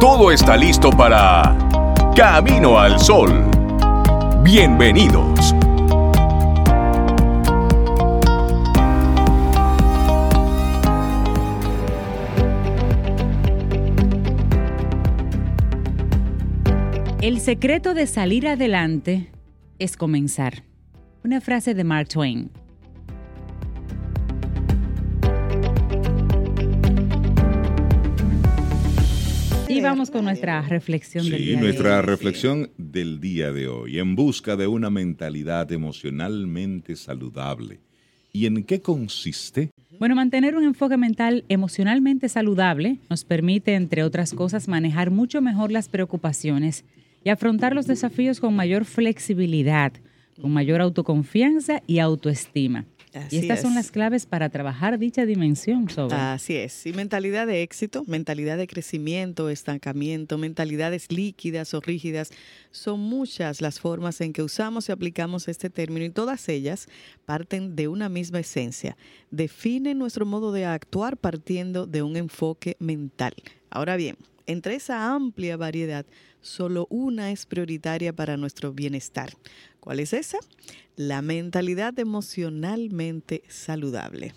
todo está listo para Camino al Sol. Bienvenidos. El secreto de salir adelante es comenzar. Una frase de Mark Twain. Y vamos con nuestra reflexión del día Sí, nuestra de hoy. reflexión del día de hoy, en busca de una mentalidad emocionalmente saludable. ¿Y en qué consiste? Bueno, mantener un enfoque mental emocionalmente saludable nos permite, entre otras cosas, manejar mucho mejor las preocupaciones y afrontar los desafíos con mayor flexibilidad, con mayor autoconfianza y autoestima. Así y estas son las claves para trabajar dicha dimensión sobre. Así es. Y mentalidad de éxito, mentalidad de crecimiento, estancamiento, mentalidades líquidas o rígidas, son muchas las formas en que usamos y aplicamos este término y todas ellas parten de una misma esencia. Definen nuestro modo de actuar partiendo de un enfoque mental. Ahora bien, entre esa amplia variedad, solo una es prioritaria para nuestro bienestar. ¿Cuál es esa? La mentalidad emocionalmente saludable.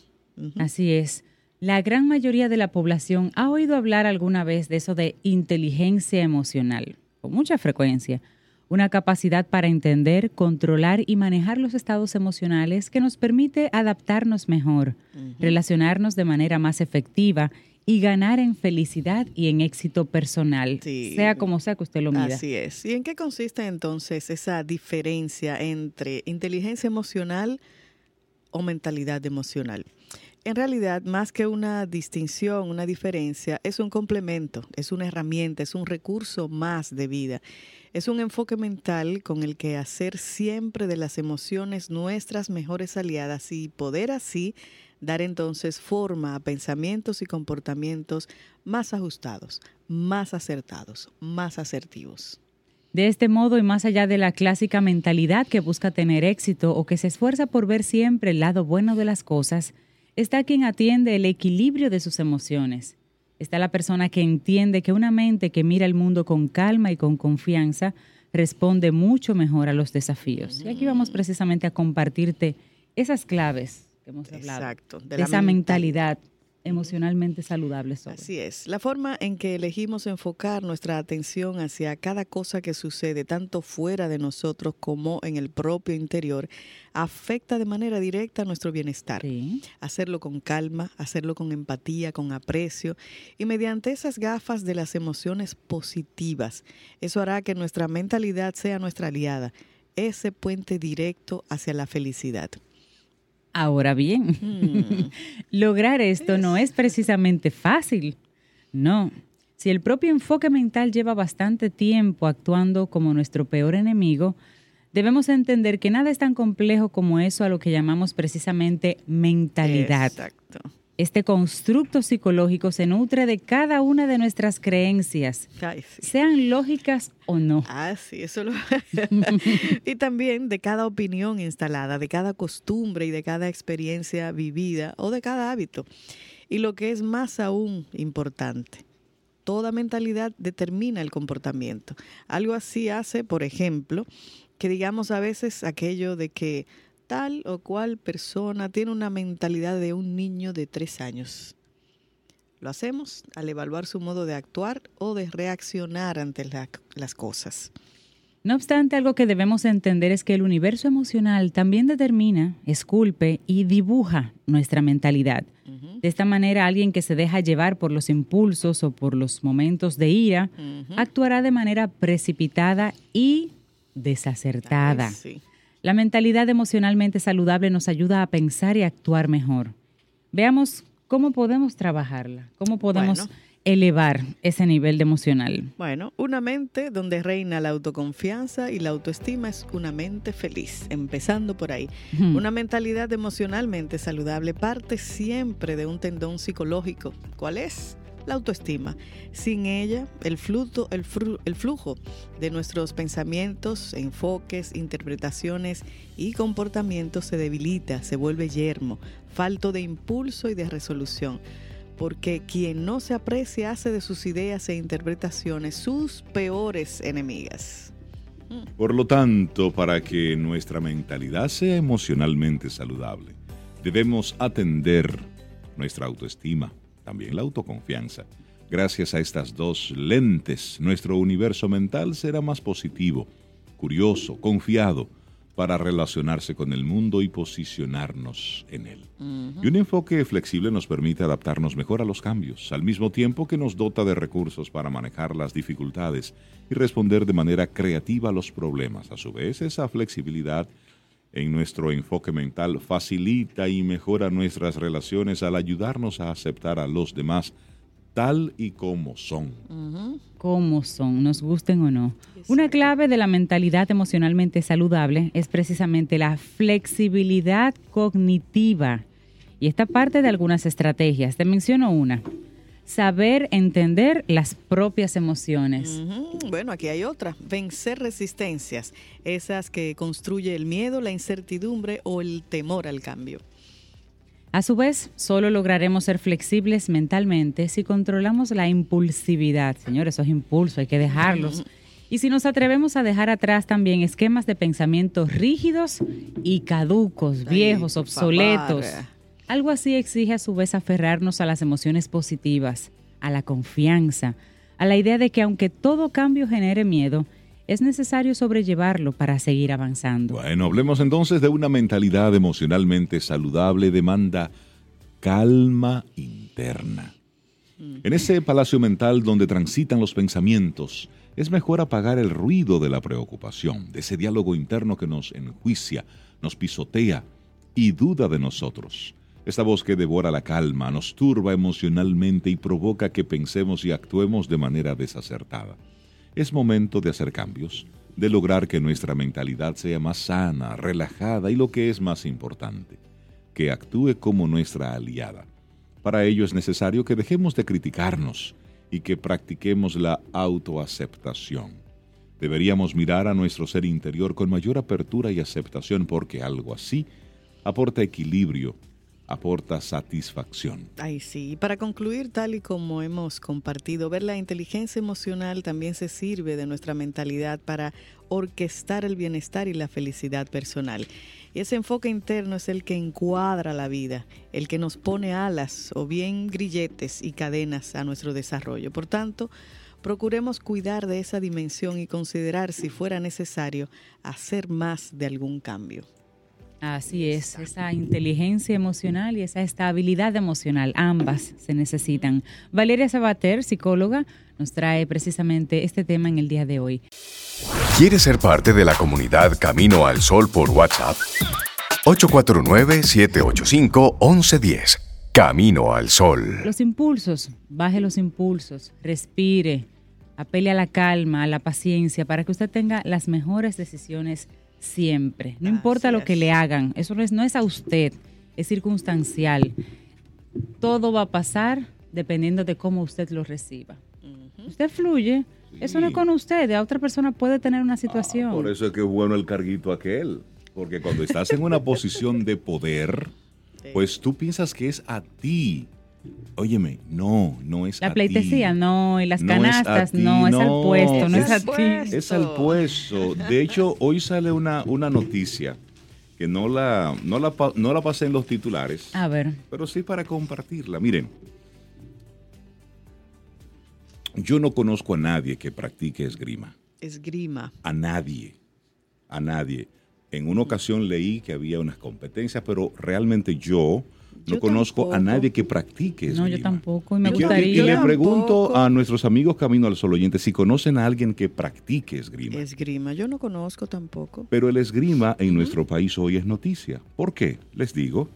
Así es. La gran mayoría de la población ha oído hablar alguna vez de eso de inteligencia emocional, con mucha frecuencia. Una capacidad para entender, controlar y manejar los estados emocionales que nos permite adaptarnos mejor, relacionarnos de manera más efectiva y ganar en felicidad y en éxito personal, Sí. sea como sea que usted lo mida. Así es. ¿Y en qué consiste entonces esa diferencia entre inteligencia emocional o mentalidad emocional? En realidad, más que una distinción, una diferencia, es un complemento, es una herramienta, es un recurso más de vida. Es un enfoque mental con el que hacer siempre de las emociones nuestras mejores aliadas y poder así dar entonces forma a pensamientos y comportamientos más ajustados, más acertados, más asertivos. De este modo y más allá de la clásica mentalidad que busca tener éxito o que se esfuerza por ver siempre el lado bueno de las cosas, está quien atiende el equilibrio de sus emociones. Está la persona que entiende que una mente que mira el mundo con calma y con confianza responde mucho mejor a los desafíos. Y aquí vamos precisamente a compartirte esas claves que hemos hablado. Exacto, de esa mentalidad. mentalidad emocionalmente saludable. sobre. Así es, la forma en que elegimos enfocar nuestra atención hacia cada cosa que sucede, tanto fuera de nosotros como en el propio interior, afecta de manera directa nuestro bienestar. Sí. Hacerlo con calma, hacerlo con empatía, con aprecio y mediante esas gafas de las emociones positivas. Eso hará que nuestra mentalidad sea nuestra aliada, ese puente directo hacia la felicidad. Ahora bien, Hmm. lograr esto no es precisamente fácil. No. Si el propio enfoque mental lleva bastante tiempo actuando como nuestro peor enemigo, debemos entender que nada es tan complejo como eso a lo que llamamos precisamente mentalidad. Exacto. Este constructo psicológico se nutre de cada una de nuestras creencias, Ay, sí. sean lógicas o no. Ah, sí, eso lo... y también de cada opinión instalada, de cada costumbre y de cada experiencia vivida o de cada hábito. Y lo que es más aún importante, toda mentalidad determina el comportamiento. Algo así hace, por ejemplo, que digamos a veces aquello de que tal o cual persona tiene una mentalidad de un niño de tres años. Lo hacemos al evaluar su modo de actuar o de reaccionar ante la- las cosas. No obstante, algo que debemos entender es que el universo emocional también determina, esculpe y dibuja nuestra mentalidad. De esta manera, alguien que se deja llevar por los impulsos o por los momentos de ira actuará de manera precipitada y desacertada. Ay, sí. La mentalidad emocionalmente saludable nos ayuda a pensar y actuar mejor. Veamos cómo podemos trabajarla, cómo podemos Bueno. elevar ese nivel de emocional? Bueno, una mente donde reina la autoconfianza y la autoestima es una mente feliz, empezando por ahí. Una mentalidad emocionalmente saludable parte siempre de un tendón psicológico. ¿Cuál es? La autoestima. Sin ella, el flujo, el, el flujo de nuestros pensamientos, enfoques, interpretaciones y comportamientos se debilita, se vuelve yermo, falto de impulso y de resolución. Porque quien no se aprecia hace de sus ideas e interpretaciones sus peores enemigas. Por lo tanto, para que nuestra mentalidad sea emocionalmente saludable, debemos atender nuestra autoestima, también la autoconfianza. Gracias a estas dos lentes, nuestro universo mental será más positivo, curioso, confiado, para relacionarse con el mundo y posicionarnos en él. Y un enfoque flexible nos permite adaptarnos mejor a los cambios, al mismo tiempo que nos dota de recursos para manejar las dificultades y responder de manera creativa a los problemas. A su vez, esa flexibilidad en nuestro enfoque mental facilita y mejora nuestras relaciones al ayudarnos a aceptar a los demás tal y como son. cómo son, nos gusten o no. Una clave de la mentalidad emocionalmente saludable es precisamente la flexibilidad cognitiva. Y esta parte de algunas estrategias. Te menciono una. Saber entender las propias emociones. Bueno, aquí hay otra. Vencer resistencias, esas que construye el miedo, la incertidumbre o el temor al cambio. A su vez, solo lograremos ser flexibles mentalmente si controlamos la impulsividad. Señores, esos impulsos hay que dejarlos. Y si nos atrevemos a dejar atrás también esquemas de pensamientos rígidos y caducos, viejos, obsoletos. favor. Algo así exige a su vez aferrarnos a las emociones positivas, a la confianza, a la idea de que aunque todo cambio genere miedo, es necesario sobrellevarlo para seguir avanzando. Bueno, hablemos entonces de una mentalidad emocionalmente saludable demanda calma interna. En ese palacio mental donde transitan los pensamientos, es mejor apagar el ruido de la preocupación, de ese diálogo interno que nos enjuicia, nos pisotea y duda de nosotros. Esta voz que devora la calma, nos turba emocionalmente y provoca que pensemos y actuemos de manera desacertada. Es momento de hacer cambios, de lograr que nuestra mentalidad sea más sana, relajada y lo que es más importante, que actúe como nuestra aliada. Para ello es necesario que dejemos de criticarnos y que practiquemos la autoaceptación. Deberíamos mirar a nuestro ser interior con mayor apertura y aceptación porque algo así aporta equilibrio, aporta satisfacción. Ay, sí. Y para concluir, tal y como hemos compartido, ver la inteligencia emocional también se sirve de nuestra mentalidad para orquestar el bienestar y la felicidad personal. Y ese enfoque interno es el que encuadra la vida, el que nos pone alas o bien grilletes y cadenas a nuestro desarrollo. Por tanto, procuremos cuidar de esa dimensión y considerar si fuera necesario hacer más de algún cambio. Así es, esa inteligencia emocional y esa estabilidad emocional, ambas se necesitan. Valeria Sabater, psicóloga, nos trae precisamente este tema en el día de hoy. ¿Quieres ser parte de la comunidad Camino al Sol por WhatsApp? 849-785-1110. Camino al Sol. Los impulsos, baje los impulsos, respire, apele a la calma, a la paciencia, para que usted tenga las mejores decisiones siempre. No importa Así lo que le hagan, eso no es, no es a usted, es circunstancial. Todo va a pasar dependiendo de cómo usted lo reciba. Usted fluye, eso no es con usted, a otra persona puede tener una situación. Por eso es que es bueno el carguito aquel. Porque cuando estás en una posición de poder, pues tú piensas que es a ti. Óyeme, no, no es a La ti. pleitesía no, y las No canastas ti, no, es al no, puesto, no es, es a al ti. puesto. Es al puesto. De hecho, hoy sale una, una noticia que no la, no, la, no la pasé en los titulares, A ver, pero sí para compartirla. Miren, yo no conozco a nadie que practique esgrima. Esgrima. A nadie. A nadie. En una ocasión leí que había unas competencias, pero realmente yo no Yo conozco a nadie que practique esgrima. no, yo tampoco, y me Y, quiero- y- gustaría. y le Yo pregunto tampoco. a nuestros amigos Camino al Sol oyentes si conocen a alguien que practique esgrima. Esgrima. Yo no conozco tampoco. Pero el esgrima en nuestro país hoy es noticia. ¿Por qué? Les digo,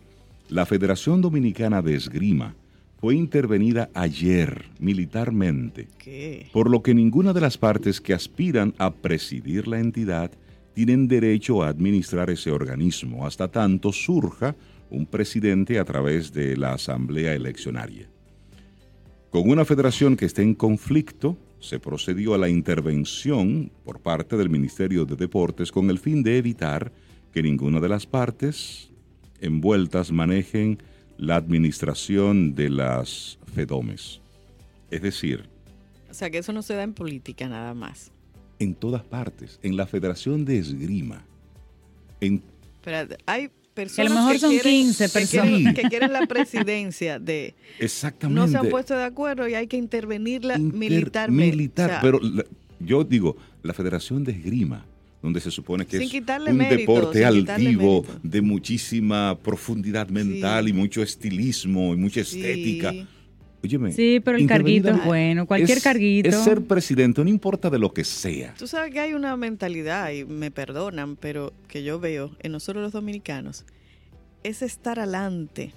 la Federación Dominicana de Esgrima fue intervenida ayer militarmente, ¿Qué? por lo que ninguna de las partes que aspiran a presidir la entidad tienen derecho a administrar ese organismo hasta tanto surja un presidente a través de la asamblea eleccionaria. Con una federación que esté en conflicto, se procedió a la intervención por parte del Ministerio de Deportes con el fin de evitar que ninguna de las partes envueltas manejen la administración de las FEDOMES. Es decir, O sea, que eso no se da en política nada más. en todas partes, en la Federación de Esgrima, en Espérate, hay personas mejor son quieren, 15 que quieren- personas. que quieren la presidencia de... exactamente No se han puesto de acuerdo y hay que intervenirla inter- militarmente. militar, O sea, pero la- yo digo, la Federación de Esgrima, donde se supone que es un mérito, deporte altivo, de muchísima profundidad mental Sí. y mucho estilismo y mucha sí. Óyeme, Sí, pero el carguito es bueno. Cualquier es- carguito. Es ser presidente, no importa de lo que sea. Tú sabes que hay una mentalidad, y me perdonan, pero que yo veo en nosotros los dominicanos, es estar adelante,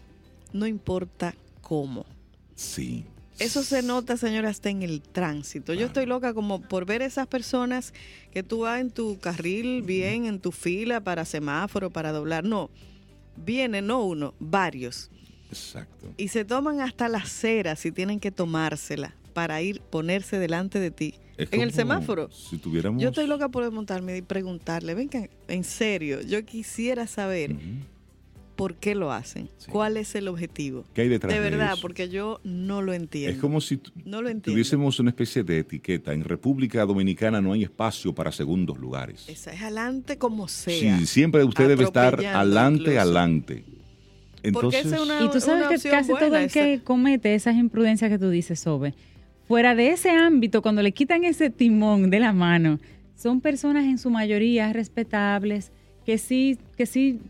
no importa cómo. Sí. Eso se nota, señora, hasta en el tránsito. Yo estoy loca como por ver esas personas que tú vas en tu carril bien, en tu fila para semáforo, para doblar. No, vienen no uno, varios. Exacto. Y se toman hasta la cera si tienen que tomársela para ir ponerse delante de ti. Es en el semáforo. Si tuviéramos... Yo estoy loca por desmontarme y preguntarle, venga, en serio, yo quisiera saber Ujú. por qué lo hacen, Sí. cuál es el objetivo. ¿Qué hay detrás De de verdad, eso? porque yo no lo entiendo. Es como si No lo tuviésemos una especie de etiqueta. En República Dominicana no hay espacio para segundos lugares. Esa es adelante como sea. Sí, siempre usted debe estar adelante, incluso. adelante. Entonces, es una- Y tú sabes que casi todo el que comete esas imprudencias que tú dices, Sobe, fuera de ese ámbito, cuando le quitan ese timón de la mano, son personas en su mayoría respetables, que sí, que sí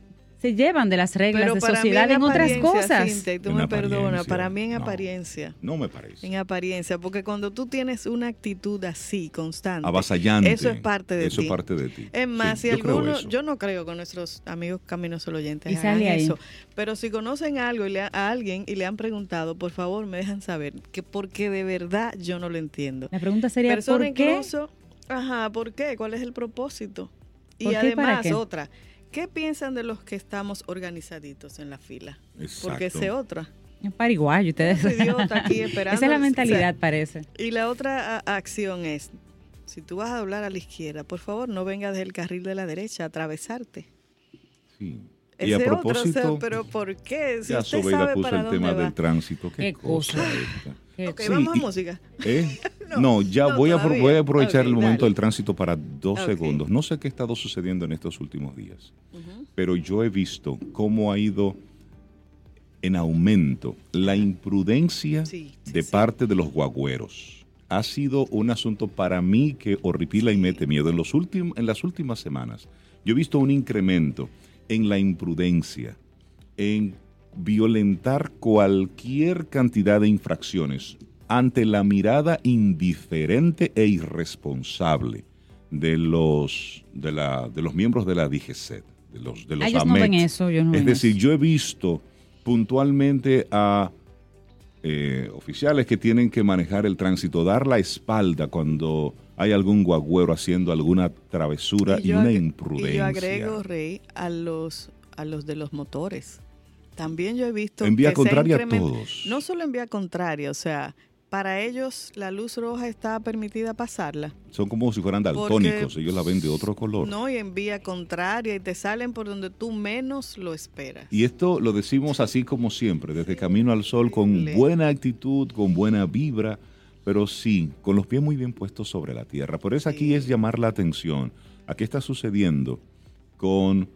se llevan de las reglas Pero de para sociedad en otras cosas. Cintia, y tú En me perdonas, para mí en no. apariencia. no me parece. En apariencia, porque cuando tú tienes una actitud así, constante, Avasallante. eso es parte de Eso ti. es parte de ti. Es más, Sí, si alguno, eso. yo no creo que nuestros amigos Caminos Solo Oyentes Y hagan sale ahí. eso, pero si conocen algo y le, a alguien y le han preguntado, por favor me dejan saber, que porque de verdad yo no lo entiendo. La pregunta sería, Persona ¿por qué? incluso, ajá, ¿por qué? ¿Cuál es el propósito? Y ¿Por qué y para además, otra, ¿qué piensan de los que estamos organizaditos en la fila? Porque Exacto. sé otra. Es pariguayo, ustedes. Idiota aquí esperando. Esa es la o sea, mentalidad, parece. y la otra acción es, si tú vas a doblar a la izquierda, por favor no vengas del carril de la derecha a atravesarte. Sí. Ese Y a otro, o sea, propósito, pero ¿por qué? Si ya usted sabe puso para el dónde tema va. del tránsito. Qué, Qué cosa cosa. Ok, Sí, vamos a música. ¿Eh? No, No, ya no, voy, a, voy aprovechar el momento dale. del tránsito para dos segundos. No sé qué ha estado sucediendo en estos últimos días, pero yo he visto cómo ha ido en aumento la imprudencia Sí, sí, de parte de los guagüeros. Ha sido un asunto para mí que horripila y mete miedo. En, los en las últimas semanas yo he visto un incremento en la imprudencia, en violentar cualquier cantidad de infracciones ante la mirada indiferente e irresponsable de los, de la, de los miembros de la DGC, de los, de los Ah, ellos no ven eso, yo no Es ven decir, eso. yo he visto puntualmente a eh, oficiales que tienen que manejar el tránsito, dar la espalda cuando hay algún guagüero haciendo alguna travesura y, yo una imprudencia. Y yo agrego, Rey, a los, a los de los motores. También yo he visto En vía que contraria a todos. No solo en vía contraria, o sea, para ellos la luz roja está permitida pasarla. Son como si fueran daltónicos, ellos la ven de otro color. No, y en vía contraria y te salen por donde tú menos lo esperas. Y esto lo decimos así como siempre, desde Camino al Sol, con buena actitud, con buena vibra, pero sí, con los pies muy bien puestos sobre la tierra. Por eso aquí Sí. es llamar la atención a qué está sucediendo con,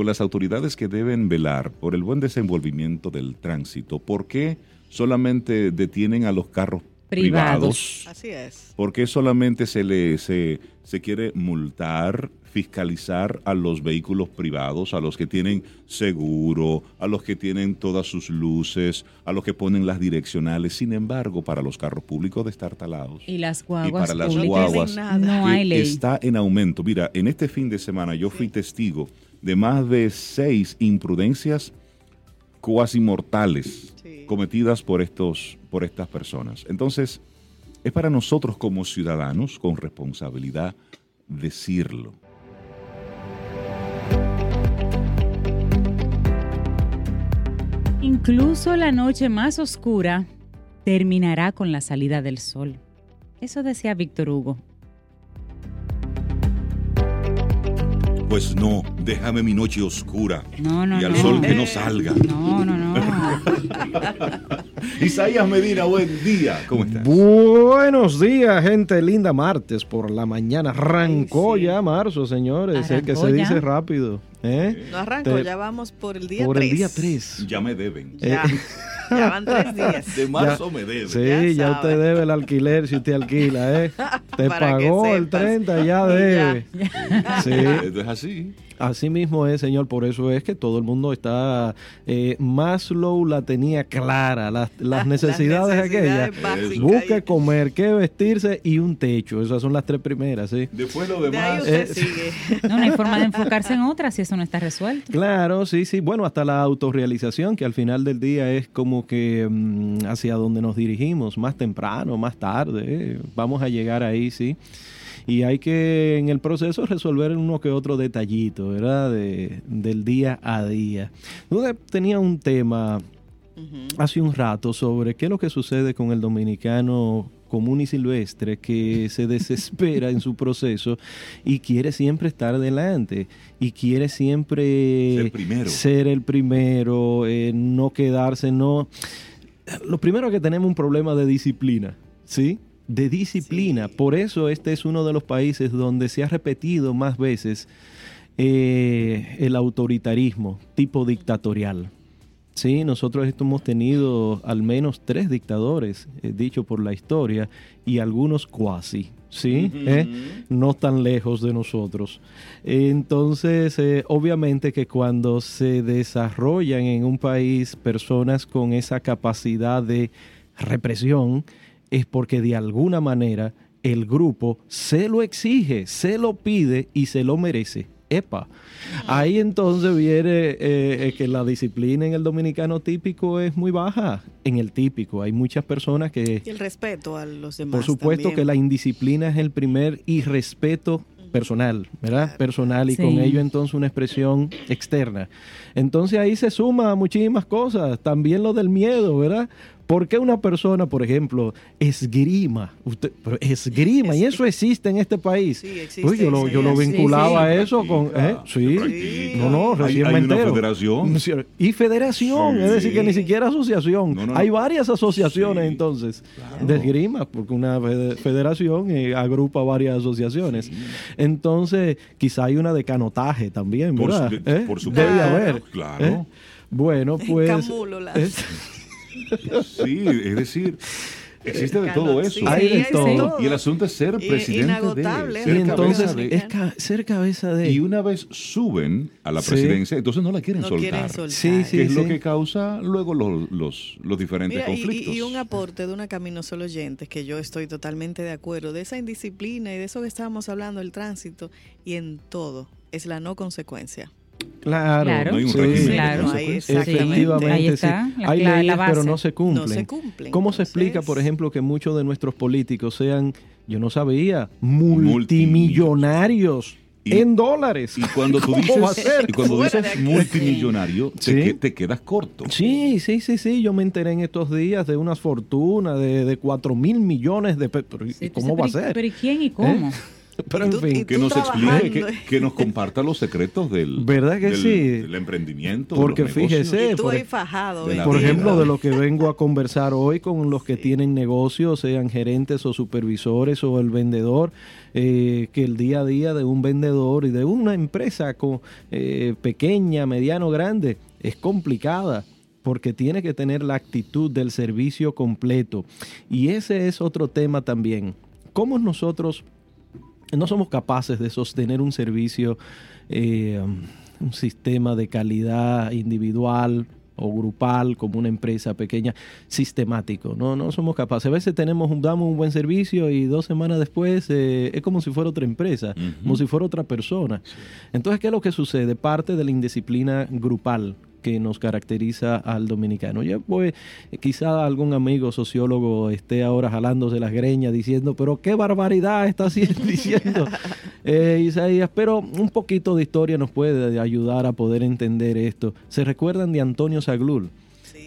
con las autoridades que deben velar por el buen desenvolvimiento del tránsito. ¿Por qué solamente detienen a los carros Privados. privados? Así es. ¿Por qué solamente se le se, se quiere multar, fiscalizar a los vehículos privados, a los que tienen seguro, a los que tienen todas sus luces, a los que ponen las direccionales? Sin embargo, para los carros públicos de estar talados Y las y guaguas para las públicas guaguas no que hay ley. está en aumento. Mira, en este fin de semana yo fui testigo de más de seis imprudencias cuasi mortales Sí. cometidas por, estos, por estas personas. Entonces, es para nosotros como ciudadanos con responsabilidad decirlo. Incluso la noche más oscura terminará con la salida del sol. Eso decía Víctor Hugo. Pues no, déjame mi noche oscura No, no, y al no. sol que no salga. No, no, no. Isaías Medina, buen día. ¿Cómo estás? Buenos días, gente linda. Martes por la mañana. Arrancó sí. ya marzo, señores. Es que Arrancó se ya. dice rápido. ¿eh? No arranco, Te- ya vamos por el día Por 3. el día 3. Ya me deben. Ya, ya van tres días. De marzo me deben. Sí, Ya ya, usted debe el alquiler si usted alquila, ¿eh? Te Para pagó el sepas. 30, ya Y ya. debe. Sí, Esto es así. Así mismo es, señor. Por eso es que todo el mundo está. Eh, Maslow la tenía clara, las, las necesidades, aquellas. básicas. Busque comer, qué vestirse y un techo. Esas son las tres primeras, ¿sí? Después lo De ahí demás. usted Eh, sigue. No, no hay forma de enfocarse en otra si eso no está resuelto. Claro, sí, sí. Bueno, hasta la autorrealización, que al final del día es como que mm, hacia donde nos dirigimos, más temprano, más tarde. eh, Vamos a llegar ahí, sí. Y hay que en el proceso resolver uno que otro detallito, ¿verdad? De- del día a día. Yo tenía un tema hace un rato sobre qué es lo que sucede con el dominicano común y silvestre que se desespera en su proceso y quiere siempre estar delante y quiere siempre Ser primero. ser el primero, eh, no quedarse, no... Lo primero es que tenemos un problema de disciplina, ¿sí? De disciplina. Sí. Por eso este es uno de los países donde se ha repetido más veces eh, el autoritarismo tipo dictatorial. Sí, nosotros hemos tenido al menos tres dictadores, eh, dicho por la historia, y algunos cuasi, ¿sí? ¿Eh? No tan lejos de nosotros. Entonces, eh, obviamente que cuando se desarrollan en un país personas con esa capacidad de represión, es porque de alguna manera el grupo se lo exige, se lo pide y se lo merece. Epa, ahí entonces viene eh, eh, que la disciplina en el dominicano típico es muy baja. En el típico hay muchas personas que, Y el respeto a los demás. por supuesto, que la indisciplina es el primer irrespeto personal, ¿verdad? Personal y Sí. con ello entonces una expresión externa. Entonces ahí se suma muchísimas cosas, también lo del miedo, ¿verdad? ¿Por qué una persona, por ejemplo, esgrima? Usted, pero esgrima, y eso existe en este país. Sí, existe, Pues yo lo, yo lo sí, vinculaba a eso con... ¿eh? Sí, no, no, Hay- recién hay me una entero. federación. Y federación, Sí. es decir, que ni siquiera asociación. No, no, no. Hay varias asociaciones Sí, entonces claro. de esgrima, porque una fede- federación eh, agrupa varias asociaciones. Entonces, quizá hay una de canotaje también, Por ¿verdad? su- ¿Eh? por supuesto. Debe haber. Claro. ¿eh? Bueno, pues... Camulo, eh, Sí, es decir, existe de todo eso. Sí, Hay de todo. Y el asunto es ser presidente inagotable, de, y ser entonces cabeza de- es ca- ser cabeza de... y una vez suben a la Sí. presidencia, entonces no la quieren no soltar. quieren soltar. Sí, sí. que es lo que causa luego los, los, los diferentes Mira, conflictos. y, y un aporte de una Camino Solo Oyentes, que yo estoy totalmente de acuerdo, de esa indisciplina y de eso que estábamos hablando, el tránsito, y en todo, es la no consecuencia. Claro, Claro. No hay un sí. régimen Claro. Efectivamente, Ahí sí. la- Hay la- la leyes, pero no se cumplen. No se cumplen. ¿Cómo se explica, por ejemplo, que muchos de nuestros políticos sean, yo no sabía, multimillonarios Y- en dólares? Y cuando tú ¿Cómo dices, va a ser? y cuando dices multimillonario, te, Sí. que- te quedas corto. Sí, sí, sí, sí. Yo me enteré en estos días de unas fortunas de, de 4 mil millones de pesos. ¿Cómo va a pero- Pero ser? ¿y quién y cómo? Pero en fin. Que nos explique, que, que nos comparta los secretos del, ¿Verdad que del- sí? del emprendimiento. de Porque fíjese, tú por ahí fajado. de Por ejemplo, de lo que vengo a conversar hoy con los que tienen negocios, sean gerentes o supervisores o el vendedor, eh, que el día a día de un vendedor y de una empresa con, eh, pequeña, mediano, grande, es complicada porque tiene que tener la actitud del servicio completo. Y ese es otro tema también. ¿Cómo nosotros no somos capaces de sostener un servicio, eh, un sistema de calidad individual o grupal como una empresa pequeña sistemático. No, no somos capaces. A veces tenemos un, damos un buen servicio y dos semanas después eh, es como si fuera otra empresa, como si fuera otra persona. Entonces, ¿qué es lo que sucede? Parte de la indisciplina grupal que nos caracteriza al dominicano. Ya pues, quizá algún amigo sociólogo esté ahora jalándose las greñas diciendo, pero qué barbaridad está diciendo eh, Isaías, pero un poquito de historia nos puede ayudar a poder entender esto. ¿Se recuerdan de Antonio Saglul?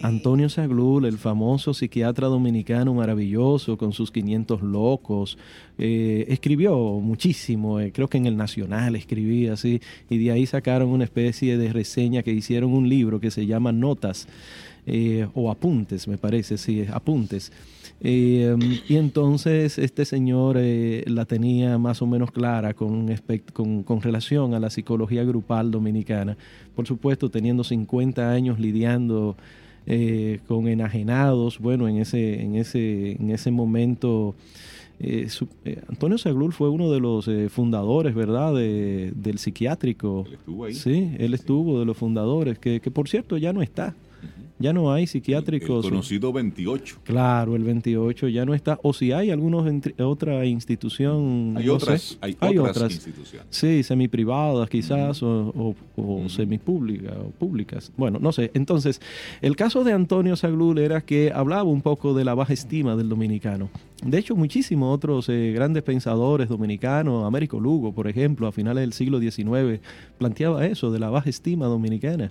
Antonio Saglul, el famoso psiquiatra dominicano maravilloso con sus 500 locos, eh, escribió muchísimo, eh, creo que en el Nacional escribía así, y de ahí sacaron una especie de reseña que hicieron un libro que se llama Notas, eh, o Apuntes, me parece, sí, Apuntes. y entonces este señor la tenía más o menos clara con, con, con, relación a la psicología grupal dominicana. Por supuesto, teniendo 50 años lidiando eh, con enajenados. Bueno, en ese, en ese, en ese momento, eh, eh, Antonio Saglul fue uno de los fundadores, ¿verdad?, del psiquiátrico. Él estuvo ahí. Sí, él estuvo de los fundadores, que, que por cierto ya no está ya no hay psiquiátricos. El conocido 28. Claro, el 28 ya no está. O si hay algunos otra institución. Hay otras, hay, otras, instituciones. Sí, semiprivadas quizás, o, o, semipúblicas, o públicas. Bueno, no sé. Entonces, el caso de Antonio Saglul era que hablaba un poco de la baja estima del dominicano. De hecho, muchísimos otros eh, grandes pensadores dominicanos, Américo Lugo, por ejemplo, a finales del siglo XIX, planteaba eso de la baja estima dominicana,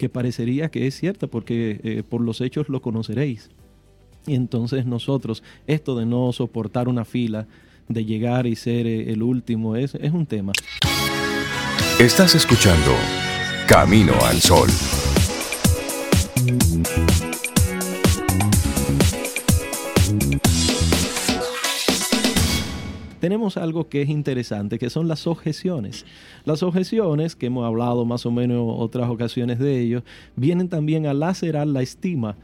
que parecería que es cierta porque eh, por los hechos lo conoceréis. Y entonces nosotros, esto de no soportar una fila, de llegar y ser eh, el último, es, es un tema. Estás escuchando Camino al Sol. Tenemos algo que es interesante, que son las objeciones. Las objeciones, que hemos hablado más o menos otras ocasiones de ello, vienen también a lacerar la estima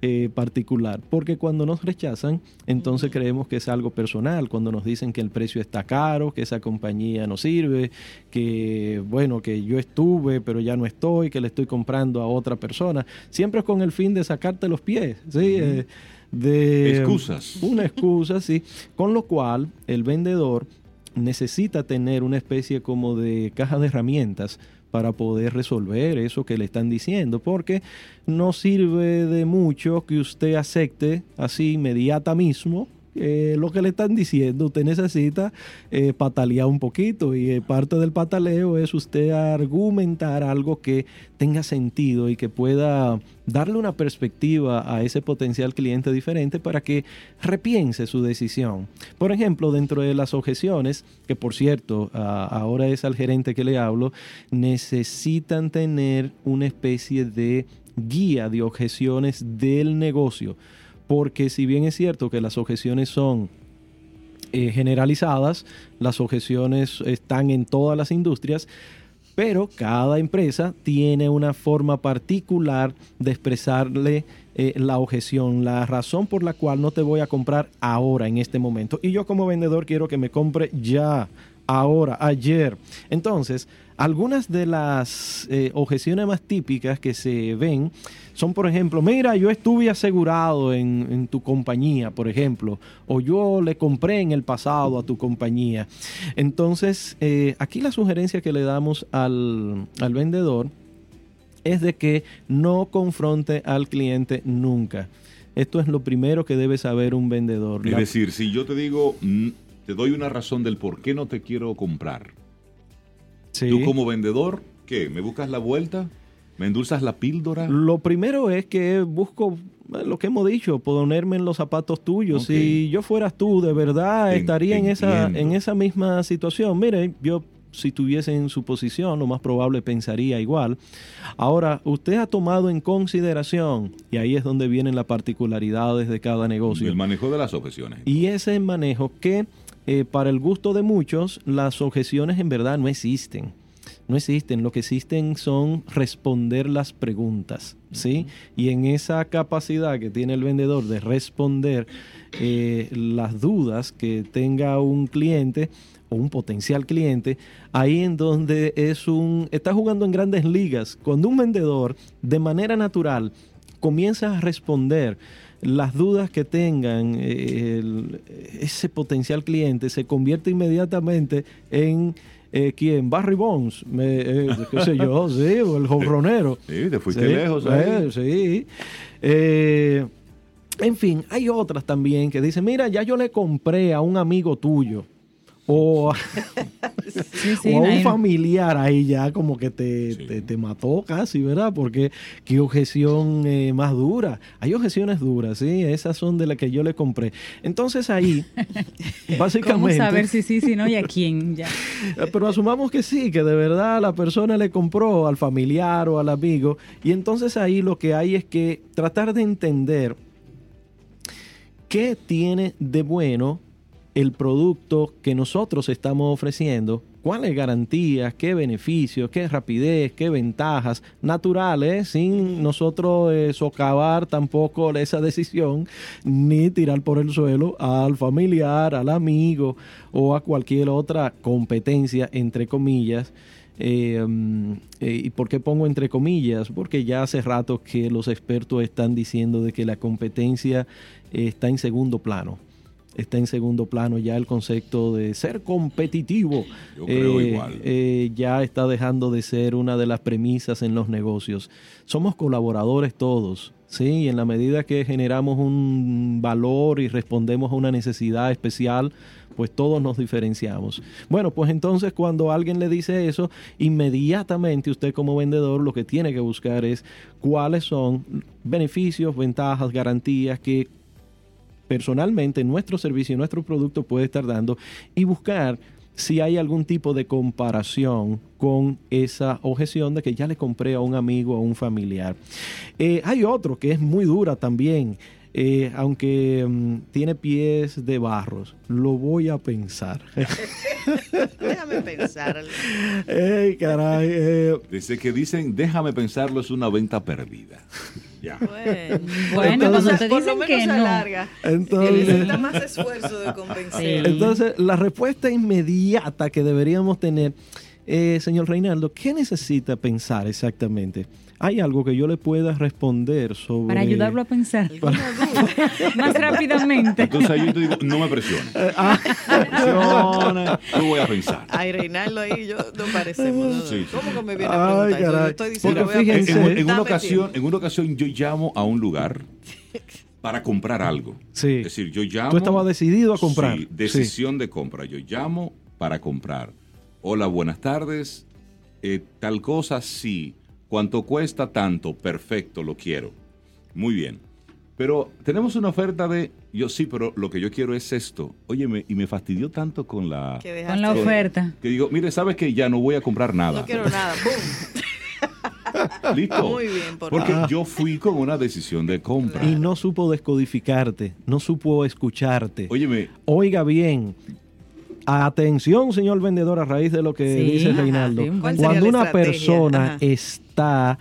eh, particular, porque cuando nos rechazan, entonces creemos que es algo personal, cuando nos dicen que el precio está caro, que esa compañía no sirve, que bueno, que yo estuve, pero ya no estoy, que le estoy comprando a otra persona, siempre es con el fin de sacarte los pies, ¿sí? De excusas. Una excusa, sí, con lo cual el vendedor necesita tener una especie como de caja de herramientas para poder resolver eso que le están diciendo, porque no sirve de mucho que usted acepte así inmediata mismo eh, lo que le están diciendo, usted necesita eh, patalear un poquito y eh, parte del pataleo es usted argumentar algo que tenga sentido y que pueda darle una perspectiva a ese potencial cliente diferente para que repiense su decisión. Por ejemplo, dentro de las objeciones, que por cierto, ahora es al gerente que le hablo, necesitan tener una especie de guía de objeciones del negocio porque si bien es cierto que las objeciones son eh, generalizadas, las objeciones están en todas las industrias, pero cada empresa tiene una forma particular de expresarle eh, la objeción, la razón por la cual no te voy a comprar ahora, en este momento. Y yo como vendedor quiero que me compre ya, ahora, ayer. Entonces, algunas de las eh, objeciones más típicas que se ven son, por ejemplo, mira, yo estuve asegurado en, tu compañía, por ejemplo, o yo le compré en el pasado a tu compañía. Entonces, eh, aquí la sugerencia que le damos al, al vendedor es de que no confronte al cliente nunca. Esto es lo primero que debe saber un vendedor. Es decir, si yo te digo, te doy una razón del por qué no te quiero comprar. Tú como vendedor, ¿qué? ¿Me buscas la vuelta? ¿Me endulzas la píldora? Lo primero es que busco eh, lo que hemos dicho, ponerme en los zapatos tuyos. Si yo fueras tú, de verdad estaría en esa, en esa misma situación. Mire, yo si estuviese en su posición, lo más probable pensaría igual. Ahora, usted ha tomado en consideración, y ahí es donde vienen las particularidades de cada negocio. El manejo de las objeciones. Y ese manejo que, eh, para el gusto de muchos, las objeciones en verdad no existen no existen. Lo que existen son responder las preguntas, ¿sí? Y en esa capacidad que tiene el vendedor de responder eh, las dudas que tenga un cliente o un potencial cliente, ahí en donde es un está jugando en grandes ligas. Cuando un vendedor de manera natural comienza a responder las dudas que tengan eh, el- ese potencial cliente se convierte inmediatamente en eh, quién Barry Bonds me, eh, qué sé yo sí o el jonronero Sí, te fuiste Sí, lejos ahí. eh, sí. Eh, en fin, hay otras también que dicen, mira, ya yo le compré a un amigo tuyo. O a, Sí, sí, o a un familiar ahí ya como que te, Sí. te, te mató casi, ¿verdad? Porque qué objeción eh, más dura. Hay objeciones duras, ¿sí? Esas son de las que yo le compré. Entonces ahí, ¿Cómo básicamente... saber si sí, si no y a quién? Ya. Pero asumamos que sí, que de verdad la persona le compró al familiar o al amigo. Y entonces ahí lo que hay es que tratar de entender qué tiene de bueno el producto que nosotros estamos ofreciendo, cuáles garantías, qué beneficios, qué rapidez, qué ventajas naturales, sin nosotros eh, socavar tampoco esa decisión, ni tirar por el suelo al familiar, al amigo o a cualquier otra competencia, entre comillas. Eh, mm, eh, ¿Y por qué pongo entre comillas? Porque ya hace rato que los expertos están diciendo de que la competencia está en segundo plano. Está en segundo plano ya el concepto de ser competitivo. Yo creo eh, igual. eh, ya está dejando de ser una de las premisas en los negocios. Somos colaboradores todos, ¿sí? Y en la medida que generamos un valor y respondemos a una necesidad especial, pues todos nos diferenciamos. Bueno, pues entonces cuando alguien le dice eso, inmediatamente usted como vendedor lo que tiene que buscar es cuáles son beneficios, ventajas, garantías que personalmente nuestro servicio, nuestro producto puede estar dando y buscar si hay algún tipo de comparación con esa objeción de que ya le compré a un amigo o a un familiar. Eh, hay otro que es muy dura también, eh, aunque mm, tiene pies de barros. Lo voy a pensar. Déjame pensar. Ey, caray. eh, Desde que dicen, déjame pensarlo, es una venta perdida. Ya. Bueno, Bueno, Entonces- cuando te por lo menos que se no. alarga. Entonces- más esfuerzo de. Sí. Entonces, la respuesta inmediata que deberíamos tener, eh, señor Reinaldo, ¿qué necesita pensar exactamente? ¿Hay algo que yo le pueda responder sobre... Para ayudarlo a pensar ¿Alguna duda? más rápidamente. Entonces ahí yo te digo, no me presiones. Eh, ah, No me presiones, yo voy a pensar. Ay, Reinaldo ahí yo no parecemos. ¿no? Sí, sí. ¿Cómo que me viene a Ay, preguntar? Yo- caray. Yo estoy diciendo, Porque voy a En, fíjense- pensar. en- en una ocasión, en una ocasión yo llamo a un lugar para comprar algo. Sí. Es decir, yo llamo. Tú estabas decidido a comprar. Sí, decisión de compra. Yo llamo para comprar. Hola, buenas tardes. Eh, tal cosa, sí. ¿Cuánto cuesta? Tanto. Perfecto, lo quiero. Muy bien. Pero tenemos una oferta de. Yo sí, pero lo que yo quiero es esto. Óyeme, y me fastidió tanto con la. Con la oferta. Que digo, mire, sabes que ya no voy a comprar nada. No quiero nada. ¡Bum! Listo. Muy bien, por Porque yo fui con una decisión de compra. Y no supo descodificarte, no supo escucharte. Óyeme, Oiga bien. Atención, señor vendedor, a raíz de lo que Sí. dice Reinaldo. sí, un ¿Cuál sería Cuando una estrategia? persona Ajá. está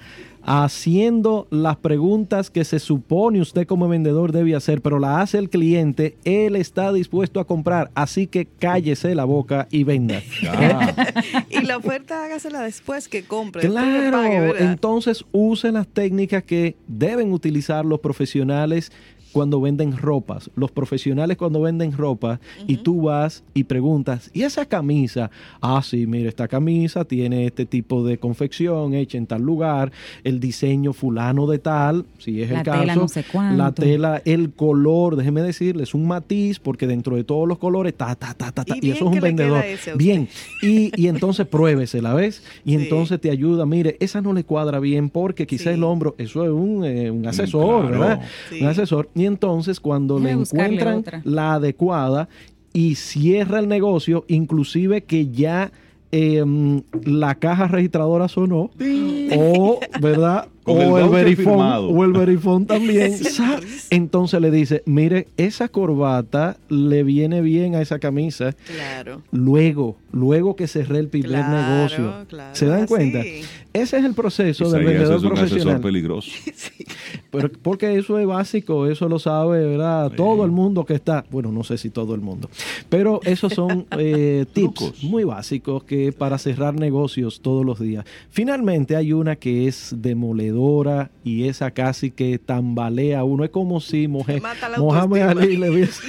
haciendo las preguntas que se supone usted como vendedor debe hacer, pero la hace el cliente, él está dispuesto a comprar, así que cállese la boca y venda. Y la oferta hágasela después que compre. Claro, entonces use las técnicas que deben utilizar los profesionales cuando venden ropas. Los profesionales cuando venden ropa y tú vas y preguntas, ¿y esa camisa? Ah, sí, mire, esta camisa tiene este tipo de confección hecha en tal lugar, el diseño fulano de tal, si es La el caso. tela no sé cuánto. La tela, el color, déjeme decirles, un matiz, porque dentro de todos los colores, ta, ta, ta, ta, ta, Y eso es un vendedor. Bien, y, y entonces pruébese, ¿la ves? Y Sí. entonces te ayuda, mire, esa no le cuadra bien porque quizá Sí. el hombro, eso es un, eh, un asesor, claro. ¿verdad? Sí. Un asesor. Y entonces cuando le encuentran otra. la adecuada y cierra el negocio, inclusive que ya eh, la caja registradora sonó, o, ¿verdad? Con o el o el verifone también. Entonces le dice, mire, esa corbata le viene bien a esa camisa. Claro. Luego, luego que cerré el primer Claro, negocio. claro, ¿Se dan así. cuenta? ese es el proceso del vendedor es un profesional. peligroso. Pero porque eso es básico, eso lo sabe, ¿verdad? Todo el mundo que está, bueno, no sé si todo el mundo, pero esos son eh, tips Trucos. muy básicos que para cerrar negocios todos los días. Finalmente hay una que es demoledora y esa casi que tambalea a uno. Es como si Mohamed autoestima. Ali le hubiese,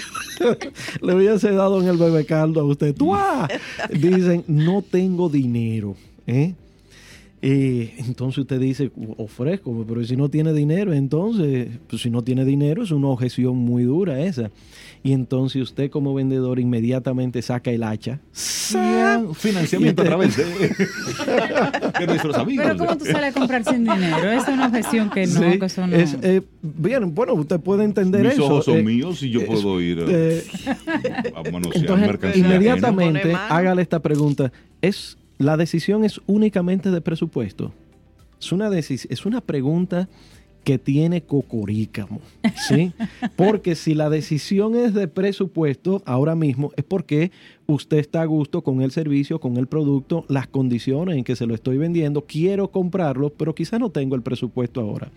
le hubiese dado en el bebé caldo a usted. ¡Tuá! Dicen, no tengo dinero. ¿eh? Eh, entonces usted dice, ofrezco, pero si no tiene dinero, entonces, pues si no tiene dinero es una objeción muy dura esa. Y entonces usted como vendedor inmediatamente saca el hacha. Bien, Financiamiento a través de, de nuestros amigos. Pero ¿cómo tú sales a comprar sin dinero? Es una objeción que no, Sí, que eso no. es, eh, bien, bueno, usted puede entender Mis eso. ojos son eh, míos y yo eh, puedo ir eh, a manosear Entonces, mercancía inmediatamente hágale esta pregunta. ¿Es, ¿La decisión es únicamente de presupuesto? Es una, es una pregunta que tiene cocorícamo, ¿sí? Porque si la decisión es de presupuesto ahora mismo es porque usted está a gusto con el servicio, con el producto, las condiciones en que se lo estoy vendiendo, quiero comprarlo, pero quizás no tengo el presupuesto ahora.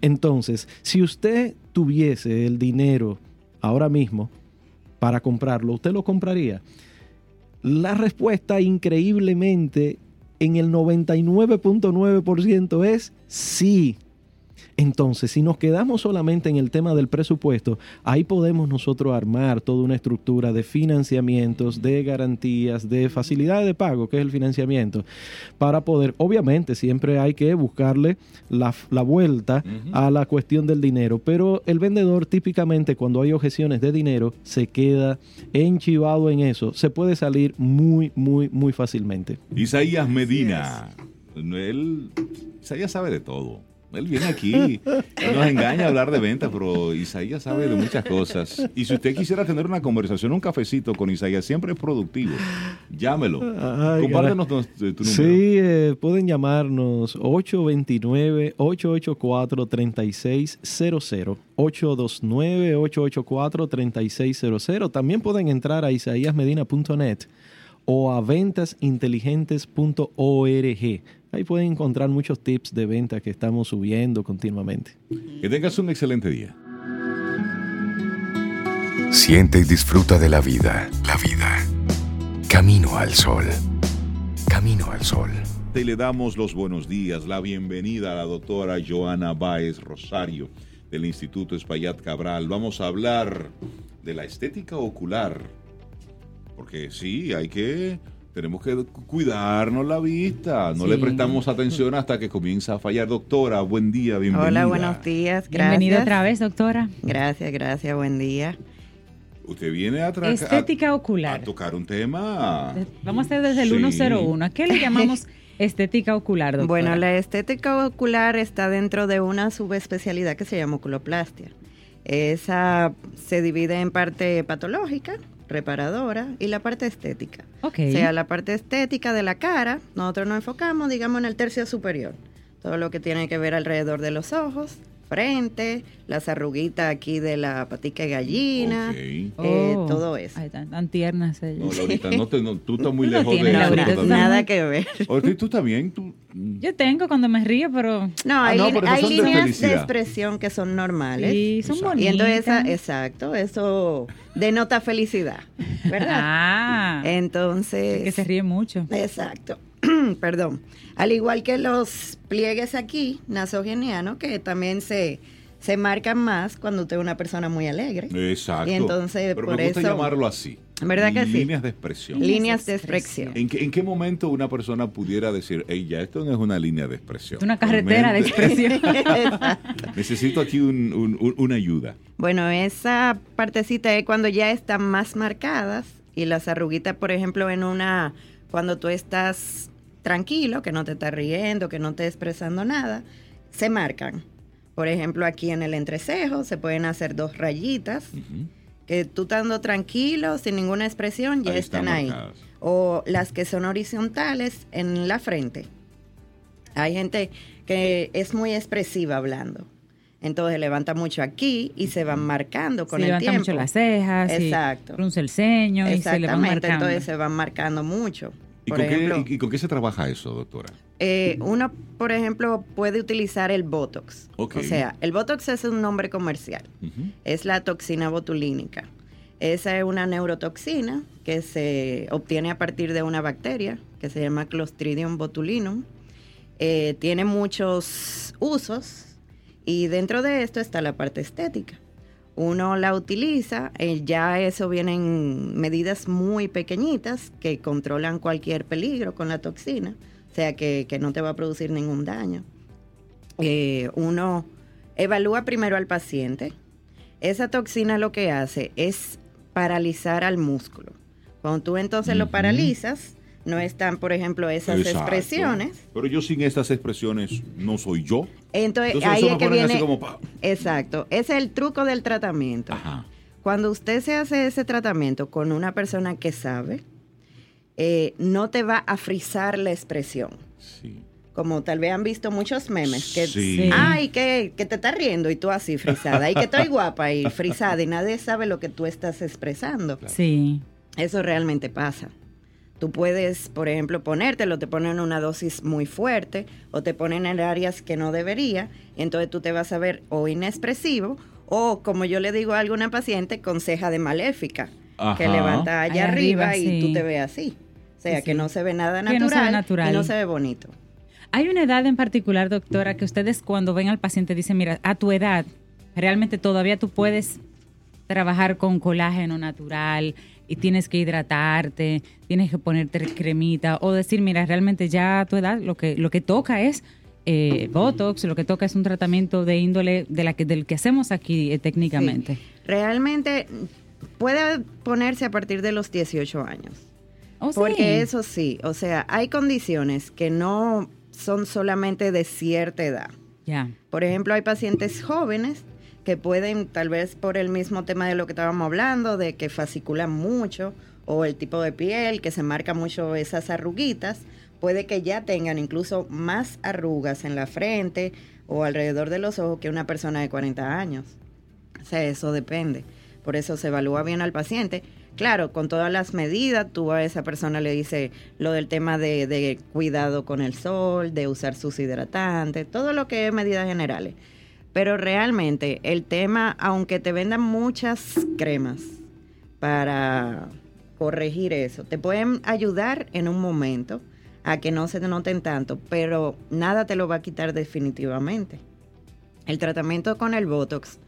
Entonces, si usted tuviese el dinero ahora mismo para comprarlo, ¿usted lo compraría? La respuesta increíblemente en el 99.9% es sí. Entonces, si nos quedamos solamente en el tema del presupuesto, ahí podemos nosotros armar toda una estructura de financiamientos, de garantías, de facilidades de pago, que es el financiamiento, para poder, obviamente, siempre hay que buscarle la, la vuelta a la cuestión del dinero, pero el vendedor típicamente cuando hay objeciones de dinero se queda enchivado en eso, se puede salir muy, muy, muy fácilmente. Isaías Medina. Él, Isaías sabe de todo. Él viene aquí, él nos engaña a hablar de ventas, pero Isaías sabe de muchas cosas. Y si usted quisiera tener una conversación, un cafecito con Isaías, siempre es productivo. Llámelo. Ay, Compártenos tu, tu número. Sí, eh, pueden llamarnos 829-884-3600. 829-884-3600. También pueden entrar a isaíasmedina.net o a ventasinteligentes.org. Ahí pueden encontrar muchos tips de venta que estamos subiendo continuamente. Que tengas un excelente día. Siente y disfruta de la vida. La vida. Camino al sol. Camino al sol. Y le damos los buenos días, la bienvenida a la doctora Joana Báez Rosario del Instituto Espaillat Cabral. Vamos a hablar de la estética ocular. Porque sí, hay que, tenemos que cuidarnos la vista. No le prestamos atención hasta que comienza a fallar. Doctora, buen día, bienvenida. Hola, buenos días. Gracias. Bienvenida otra vez, doctora. Gracias, gracias. Buen día. Usted viene a, tra- Estética a- ocular. a tocar un tema. Vamos a hacer desde el Sí. 101. ¿A qué le llamamos estética ocular, doctora? Bueno, la estética ocular está dentro de una subespecialidad que se llama oculoplastia. Esa se divide en parte patológica, reparadora, y la parte estética. Ok. O sea, la parte estética de la cara, nosotros nos enfocamos, digamos, en el tercio superior. Todo lo que tiene que ver alrededor de los ojos, frente, las arruguitas aquí de la patica de gallina, Ok. eh, Oh. todo eso. Ay, tan, tan tiernas ellas. No, Laurita, no te- no, tú estás muy no lejos tienes, de eso Laurita, estás Nada que ver. Ortiz, tú también. Tú, Yo tengo cuando me río, pero No, Ah, hay, no, pero esas hay de líneas de, felicidad. expresión que son normales. sí, son Exacto. bonitas. Y entonces, esa- exacto, eso denota felicidad, ¿verdad? Ah, Entonces, que se ríe mucho. exacto, perdón. Al igual que los pliegues aquí, nasogenianos, que también se, se marcan más cuando usted es una persona muy alegre. Exacto. Y entonces, Pero por me gusta eso- llamarlo así. ¿Verdad que sí? Líneas de expresión. Líneas de expresión. ¿En qué, en qué momento una persona pudiera decir, hey, ya esto no es una línea de expresión? Es una carretera de expresión. Necesito aquí un- un- un- una ayuda. Bueno, esa partecita es cuando ya están más marcadas y las arruguitas, por ejemplo, en una, cuando tú estás tranquilo, que no te estás riendo, que no te expresando nada, se marcan. Por ejemplo, aquí en el entrecejo se pueden hacer dos rayitas, que tú estando tranquilo, sin ninguna expresión, ya Ahí están están ahí. marcadas. O las que son horizontales en la frente. Hay gente que es muy expresiva hablando. Entonces levanta mucho aquí y se van marcando con se el levanta tiempo. mucho las cejas, y Exacto. frunce el ceño y se le van Exactamente, marcando. entonces se van marcando mucho. ¿Y con, ejemplo, qué, y- y con qué se trabaja eso, doctora? eh, uno, por ejemplo, puede utilizar el Botox. O sea, el Botox es un nombre comercial. Es la toxina botulínica. Esa es una neurotoxina que se obtiene a partir de una bacteria que se llama Clostridium botulinum. Eh, tiene muchos usos y dentro de esto está la parte estética. Uno la utiliza, eh, ya eso vienen medidas muy pequeñitas que controlan cualquier peligro con la toxina, o sea que, que no te va a producir ningún daño. Eh, uno evalúa primero al paciente, esa toxina lo que hace es paralizar al músculo. Cuando tú entonces lo paralizas, no están, por ejemplo, esas Exacto. expresiones. Pero yo sin estas expresiones no soy yo. Entonces, Entonces ahí eso es me que ponen así viene. como pa- Exacto. Ese es el truco del tratamiento. Ajá. Cuando usted se hace ese tratamiento con una persona que sabe, eh, no te va a frizar la expresión. Sí. Como tal vez han visto muchos memes que Sí. ay que, que te estás riendo y tú así frisada y que estoy guapa y frisada y nadie sabe lo que tú estás expresando. Sí. Eso realmente pasa. Tú puedes, por ejemplo, ponértelo, te ponen una dosis muy fuerte o te ponen en áreas que no debería, y entonces tú te vas a ver o inexpresivo o, como yo le digo a alguna paciente, con ceja de maléfica, que levanta allá Allá arriba, arriba, y sí. tú te ves así. O sea, Sí, que no se ve nada Que natural, no se ve natural. y no se ve bonito. Hay una edad en particular, doctora, que ustedes cuando ven al paciente dicen, mira, a tu edad, realmente todavía tú puedes trabajar con colágeno natural y tienes que hidratarte, tienes que ponerte cremita o decir, mira, realmente ya a tu edad lo que, lo que toca es eh, Botox, lo que toca es un tratamiento de índole de la que, del que hacemos aquí eh, técnicamente. Realmente puede ponerse a partir de los 18 años. ¿Oh, sí? Porque eso sí, o sea, hay condiciones que no son solamente de cierta edad. Ya. Por ejemplo, hay pacientes jóvenes que pueden, tal vez por el mismo tema de lo que estábamos hablando, de que fasciculan mucho, o el tipo de piel, que se marca mucho esas arruguitas, puede que ya tengan incluso más arrugas en la frente o alrededor de los ojos que una persona de 40 años. O sea, eso depende. Por eso se evalúa bien al paciente. Claro, con todas las medidas, tú a esa persona le dices lo del tema de, de cuidado con el sol, de usar sus hidratantes, todo lo que es medidas generales. Pero realmente el tema, aunque te vendan muchas cremas para corregir eso, te pueden ayudar en un momento a que no se te noten tanto, pero nada te lo va a quitar definitivamente. El tratamiento con el Botox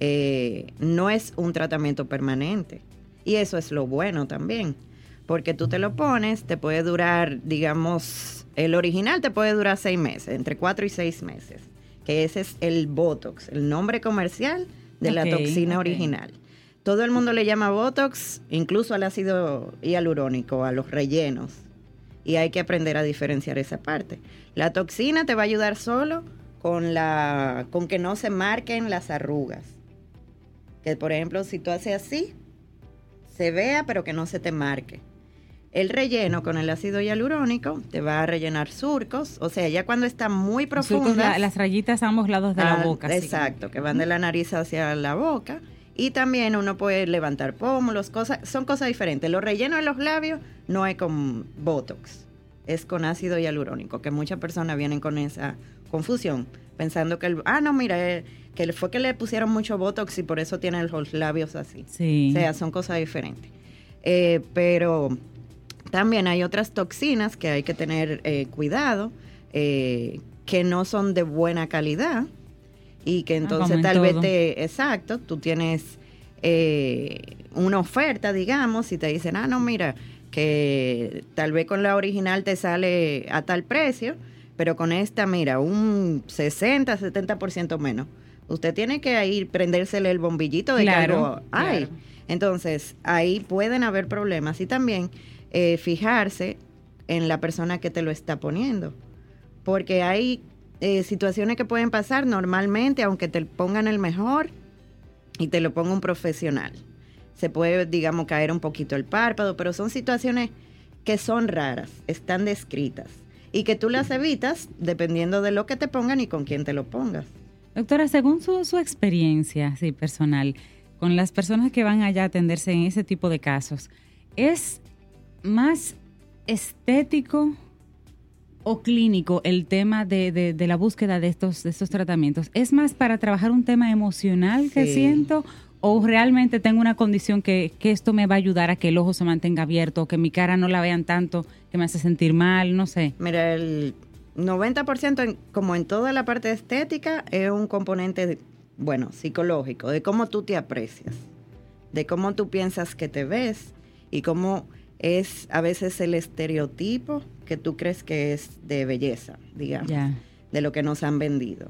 eh, no es un tratamiento permanente. Y eso es lo bueno también. Porque tú te lo pones, te puede durar, digamos, el original te puede durar seis meses, entre cuatro y seis meses. Que ese es el Botox, el nombre comercial de la toxina original. Todo el mundo le llama Botox, incluso al ácido hialurónico, a los rellenos. Y hay que aprender a diferenciar esa parte. La toxina te va a ayudar solo con, la, con que no se marquen las arrugas. Que por ejemplo, si tú haces así, se vea pero que no se te marque. El relleno con el ácido hialurónico te va a rellenar surcos, o sea, ya cuando está muy profunda. la- las rayitas a ambos lados de la boca. así Exacto, que van de la nariz hacia la boca. Y también uno puede levantar pómulos, cosas, son cosas diferentes. Los rellenos de los labios no es con Botox, es con ácido hialurónico, que muchas personas vienen con esa confusión, pensando que, el, ah, no, mira, eh, que fue que le pusieron mucho Botox y por eso tienen los labios así. Sí. O sea, son cosas diferentes. Eh, pero también hay otras toxinas que hay que tener eh, cuidado, eh, que no son de buena calidad y que entonces Ah, como en tal vez te, exacto, tú tienes eh, una oferta, digamos, y te dicen, ah, no, mira, que tal vez con la original te sale a tal precio, pero con esta, mira, un 60, 70% menos. Usted tiene que ir prendérsele el bombillito de Claro, hay. claro. Entonces, ahí pueden haber problemas y también eh, fijarse en la persona que te lo está poniendo. Porque hay eh, situaciones que pueden pasar normalmente, aunque te pongan el mejor y te lo ponga un profesional. Se puede, digamos, caer un poquito el párpado, pero son situaciones que son raras, están descritas y que tú las evitas dependiendo de lo que te pongan y con quién te lo pongas. Doctora, según su, su experiencia sí, personal, con las personas que van allá a atenderse en ese tipo de casos, ¿es más estético o clínico el tema de, de- de la búsqueda de estos, de estos tratamientos? ¿Es más para trabajar un tema emocional que Sí. siento o realmente tengo una condición que, que esto me va a ayudar a que el ojo se mantenga abierto que mi cara no la vean tanto, que me hace sentir mal, no sé? Mira, el 90% en- como en toda la parte estética es un componente, bueno, psicológico, de cómo tú te aprecias, de cómo tú piensas que te ves y cómo es a veces el estereotipo que tú crees que es de belleza, digamos, de lo que nos han vendido.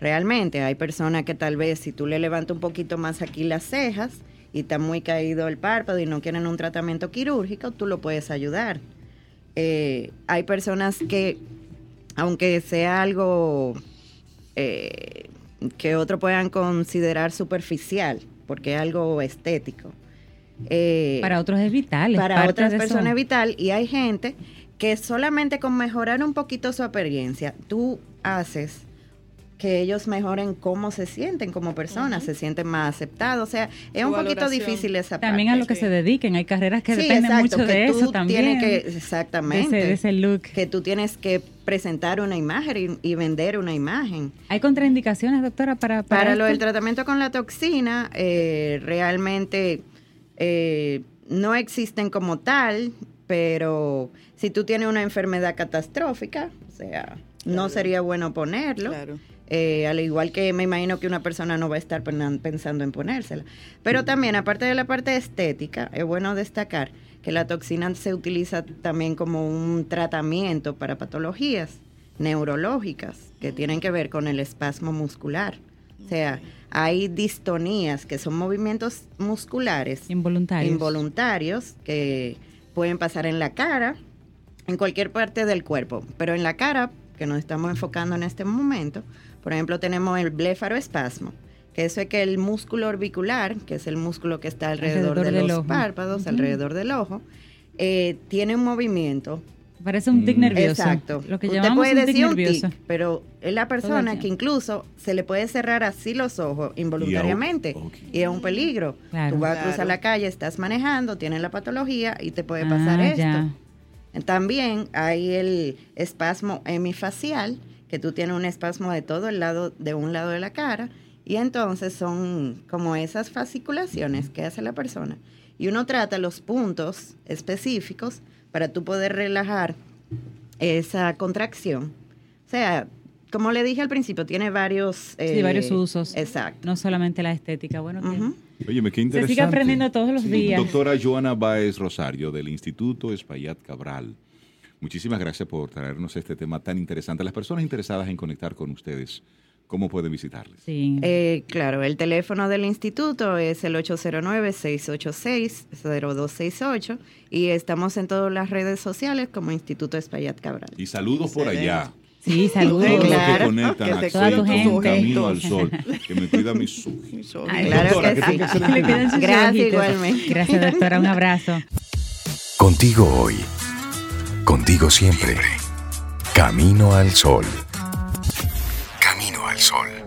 Realmente hay personas que tal vez si tú le levantas un poquito más aquí las cejas y está muy caído el párpado y no quieren un tratamiento quirúrgico, tú lo puedes ayudar. Eh, hay personas que, aunque sea algo eh, que otros puedan considerar superficial, porque es algo estético. Eh, Para otros es vital. es para parte otras de eso. personas es vital y hay gente que solamente con mejorar un poquito su apariencia, tú haces que ellos mejoren cómo se sienten como personas, se sienten más aceptados, o sea, es Su un poquito valoración. difícil esa parte. También a lo que sí. se dediquen. Hay carreras que Sí, dependen exacto, mucho que de tú eso también. tienes que, de ese, exactamente, de ese look. que tú tienes que presentar una imagen y, y vender una imagen. ¿Hay contraindicaciones, doctora, para, para, Para lo del tratamiento con la toxina, eh, realmente eh, no existen como tal, pero si tú tienes una enfermedad catastrófica, o sea, no sería bueno ponerlo. Claro. Eh, al igual que me imagino que una persona no va a estar pensando en ponérsela. Pero también, aparte de la parte estética, es bueno destacar que la toxina se utiliza también como un tratamiento para patologías neurológicas que tienen que ver con el espasmo muscular. O sea, hay distonías que son movimientos musculares Involuntarios. involuntarios que pueden pasar en la cara, en cualquier parte del cuerpo, pero en la cara, que nos estamos enfocando en este momento, por ejemplo, tenemos el bléfaroespasmo, que eso es que el músculo orbicular, que es el músculo que está alrededor, Alrededor de los ojo. párpados, alrededor del ojo, eh, tiene un movimiento Parece un tic nervioso. Exacto. Lo que Usted puede un tic decir un tic, pero es la persona que incluso se le puede cerrar así los ojos involuntariamente. ok. Y es un peligro. Claro. Tú vas a Claro. cruzar la calle, estás manejando, tienes la patología y te puede pasar Ah, esto. ya. También hay el espasmo hemifacial, que tú tienes un espasmo de todo el lado, de un lado de la cara, y entonces son como esas fasciculaciones que hace la persona. Y uno trata los puntos específicos para tú poder relajar esa contracción. O sea, como le dije al principio, tiene varios... Sí, eh, varios usos. Exacto. No solamente la estética. Bueno, que Ujú. Óyeme, qué se interesante. sigue aprendiendo todos los Sí, días. Doctora Joana Baez Rosario, del Instituto Espaillat Cabral. Muchísimas gracias por traernos este tema tan interesante. Las personas interesadas en conectar con ustedes, ¿cómo pueden visitarles? Sí. Eh, claro, el teléfono del instituto es el 809-686-0268 y estamos en todas las redes sociales como Instituto Espaillat Cabral. Y saludos por allá. sí, saludos. Todos los Claro, que conectan que con gente. Camino al Sol, que me cuida mis ojos. Ay, Claro Doctora, que ¿qué sí. que hacer Le cuidan sus Gracias ojitos. igualmente. Gracias, doctora. Un abrazo. Contigo hoy. Contigo siempre. Camino al sol sol.